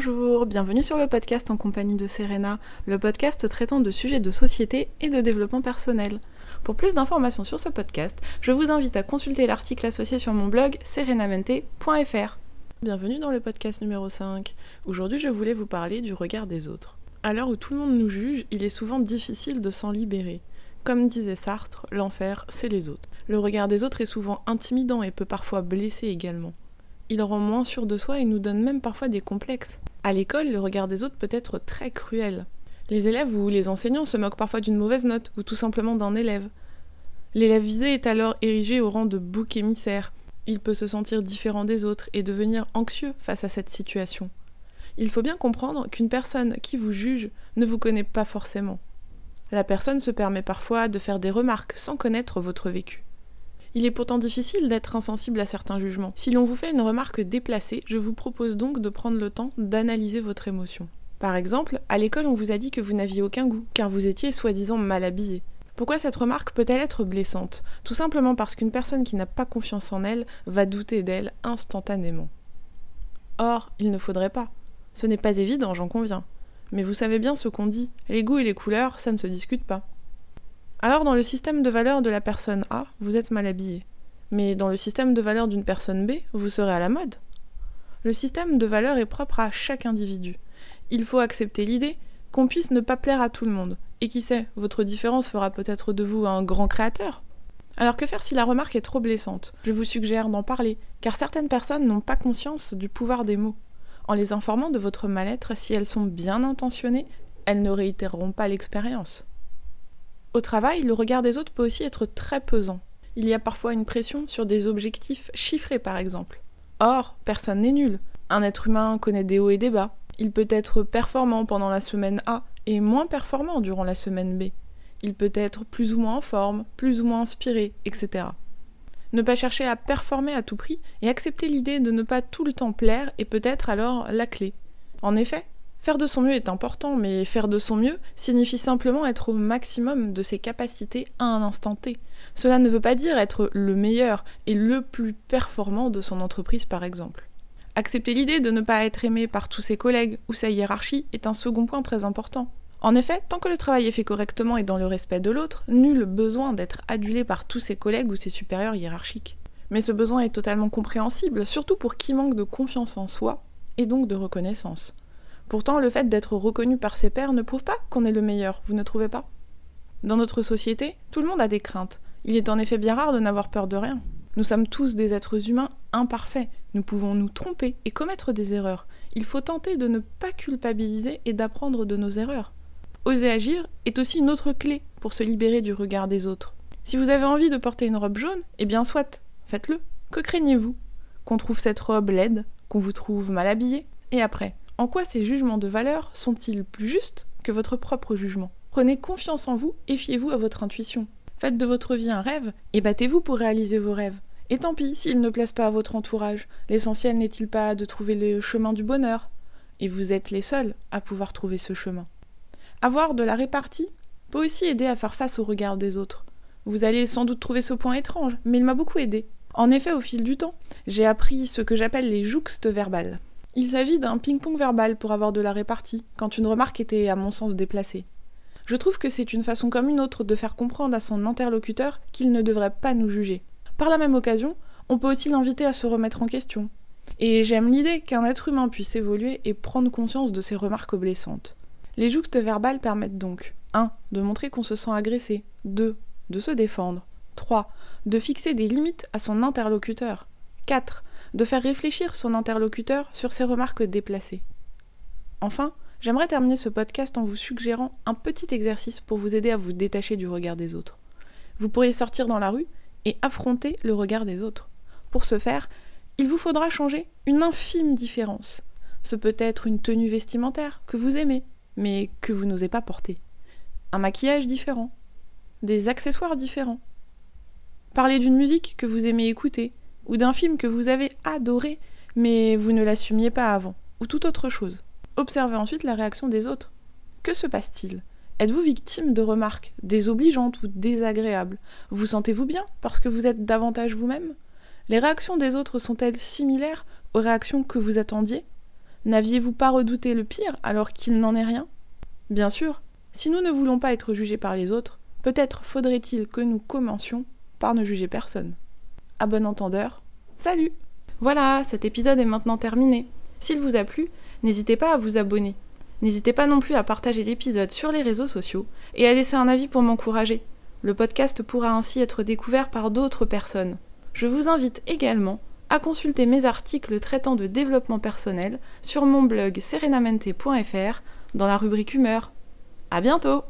Bonjour, bienvenue sur le podcast en compagnie de Serena, le podcast traitant de sujets de société et de développement personnel. Pour plus d'informations sur ce podcast, je vous invite à consulter l'article associé sur mon blog serenamente.fr. Bienvenue dans le podcast numéro 5. Aujourd'hui, je voulais vous parler du regard des autres. À l'heure où tout le monde nous juge, il est souvent difficile de s'en libérer. Comme disait Sartre, l'enfer, c'est les autres. Le regard des autres est souvent intimidant et peut parfois blesser également il rend moins sûr de soi et nous donne même parfois des complexes. À l'école, le regard des autres peut être très cruel. Les élèves ou les enseignants se moquent parfois d'une mauvaise note ou tout simplement d'un élève. L'élève visé est alors érigé au rang de bouc émissaire. Il peut se sentir différent des autres et devenir anxieux face à cette situation. Il faut bien comprendre qu'une personne qui vous juge ne vous connaît pas forcément. La personne se permet parfois de faire des remarques sans connaître votre vécu. Il est pourtant difficile d'être insensible à certains jugements. Si l'on vous fait une remarque déplacée, je vous propose donc de prendre le temps d'analyser votre émotion. Par exemple, à l'école on vous a dit que vous n'aviez aucun goût, car vous étiez soi-disant mal habillé. Pourquoi cette remarque peut-elle être blessante? Tout simplement parce qu'une personne qui n'a pas confiance en elle va douter d'elle instantanément. Or, il ne faudrait pas. Ce n'est pas évident, j'en conviens. Mais vous savez bien ce qu'on dit, les goûts et les couleurs, ça ne se discute pas. Alors dans le système de valeurs de la personne A, vous êtes mal habillé. Mais dans le système de valeurs d'une personne B, vous serez à la mode. Le système de valeurs est propre à chaque individu. Il faut accepter l'idée qu'on puisse ne pas plaire à tout le monde. Et qui sait, votre différence fera peut-être de vous un grand créateur. Alors que faire si la remarque est trop blessante? Je vous suggère d'en parler, car certaines personnes n'ont pas conscience du pouvoir des mots. En les informant de votre mal-être, si elles sont bien intentionnées, elles ne réitéreront pas l'expérience. Au travail, le regard des autres peut aussi être très pesant. Il y a parfois une pression sur des objectifs chiffrés par exemple. Or, personne n'est nul. Un être humain connaît des hauts et des bas. Il peut être performant pendant la semaine A et moins performant durant la semaine B. Il peut être plus ou moins en forme, plus ou moins inspiré, etc. Ne pas chercher à performer à tout prix et accepter l'idée de ne pas tout le temps plaire est peut-être alors la clé. En effet, Faire de son mieux est important, mais faire de son mieux signifie simplement être au maximum de ses capacités à un instant T. Cela ne veut pas dire être le meilleur et le plus performant de son entreprise par exemple. Accepter l'idée de ne pas être aimé par tous ses collègues ou sa hiérarchie est un second point très important. En effet, tant que le travail est fait correctement et dans le respect de l'autre, nul besoin d'être adulé par tous ses collègues ou ses supérieurs hiérarchiques. Mais ce besoin est totalement compréhensible, surtout pour qui manque de confiance en soi et donc de reconnaissance. Pourtant, le fait d'être reconnu par ses pairs ne prouve pas qu'on est le meilleur, vous ne trouvez pas? Dans notre société, tout le monde a des craintes. Il est en effet bien rare de n'avoir peur de rien. Nous sommes tous des êtres humains imparfaits. Nous pouvons nous tromper et commettre des erreurs. Il faut tenter de ne pas culpabiliser et d'apprendre de nos erreurs. Oser agir est aussi une autre clé pour se libérer du regard des autres. Si vous avez envie de porter une robe jaune, eh bien soit, faites-le. Que craignez-vous? Qu'on trouve cette robe laide Qu'on vous trouve mal habillé? Et après? En quoi ces jugements de valeur sont-ils plus justes que votre propre jugement? Prenez confiance en vous et fiez-vous à votre intuition. Faites de votre vie un rêve et battez-vous pour réaliser vos rêves. Et tant pis s'ils ne plaisent pas à votre entourage. L'essentiel n'est-il pas de trouver le chemin du bonheur? Et vous êtes les seuls à pouvoir trouver ce chemin. Avoir de la répartie peut aussi aider à faire face au regard des autres. Vous allez sans doute trouver ce point étrange, mais il m'a beaucoup aidé. En effet, au fil du temps, j'ai appris ce que j'appelle les jouxtes verbales. Il s'agit d'un ping-pong verbal pour avoir de la répartie, quand une remarque était à mon sens déplacée. Je trouve que c'est une façon comme une autre de faire comprendre à son interlocuteur qu'il ne devrait pas nous juger. Par la même occasion, on peut aussi l'inviter à se remettre en question. Et j'aime l'idée qu'un être humain puisse évoluer et prendre conscience de ses remarques blessantes. Les jouxtes verbales permettent donc 1. de montrer qu'on se sent agressé, 2. de se défendre, 3. de fixer des limites à son interlocuteur, 4 de faire réfléchir son interlocuteur sur ses remarques déplacées. Enfin, j'aimerais terminer ce podcast en vous suggérant un petit exercice pour vous aider à vous détacher du regard des autres. Vous pourriez sortir dans la rue et affronter le regard des autres. Pour ce faire, il vous faudra changer une infime différence. Ce peut être une tenue vestimentaire que vous aimez, mais que vous n'osez pas porter. Un maquillage différent. Des accessoires différents. Parler d'une musique que vous aimez écouter, ou d'un film que vous avez adoré, mais vous ne l'assumiez pas avant, ou toute autre chose. Observez ensuite la réaction des autres. Que se passe-t-il? Êtes-vous victime de remarques désobligeantes ou désagréables? Vous sentez-vous bien parce que vous êtes davantage vous-même? Les réactions des autres sont-elles similaires aux réactions que vous attendiez? N'aviez-vous pas redouté le pire alors qu'il n'en est rien? Bien sûr, si nous ne voulons pas être jugés par les autres, peut-être faudrait-il que nous commencions par ne juger personne. À bon entendeur, salut Voilà, cet épisode est maintenant terminé. S'il vous a plu, n'hésitez pas à vous abonner. N'hésitez pas non plus à partager l'épisode sur les réseaux sociaux et à laisser un avis pour m'encourager. Le podcast pourra ainsi être découvert par d'autres personnes. Je vous invite également à consulter mes articles traitant de développement personnel sur mon blog serenamente.fr dans la rubrique humeur. À bientôt!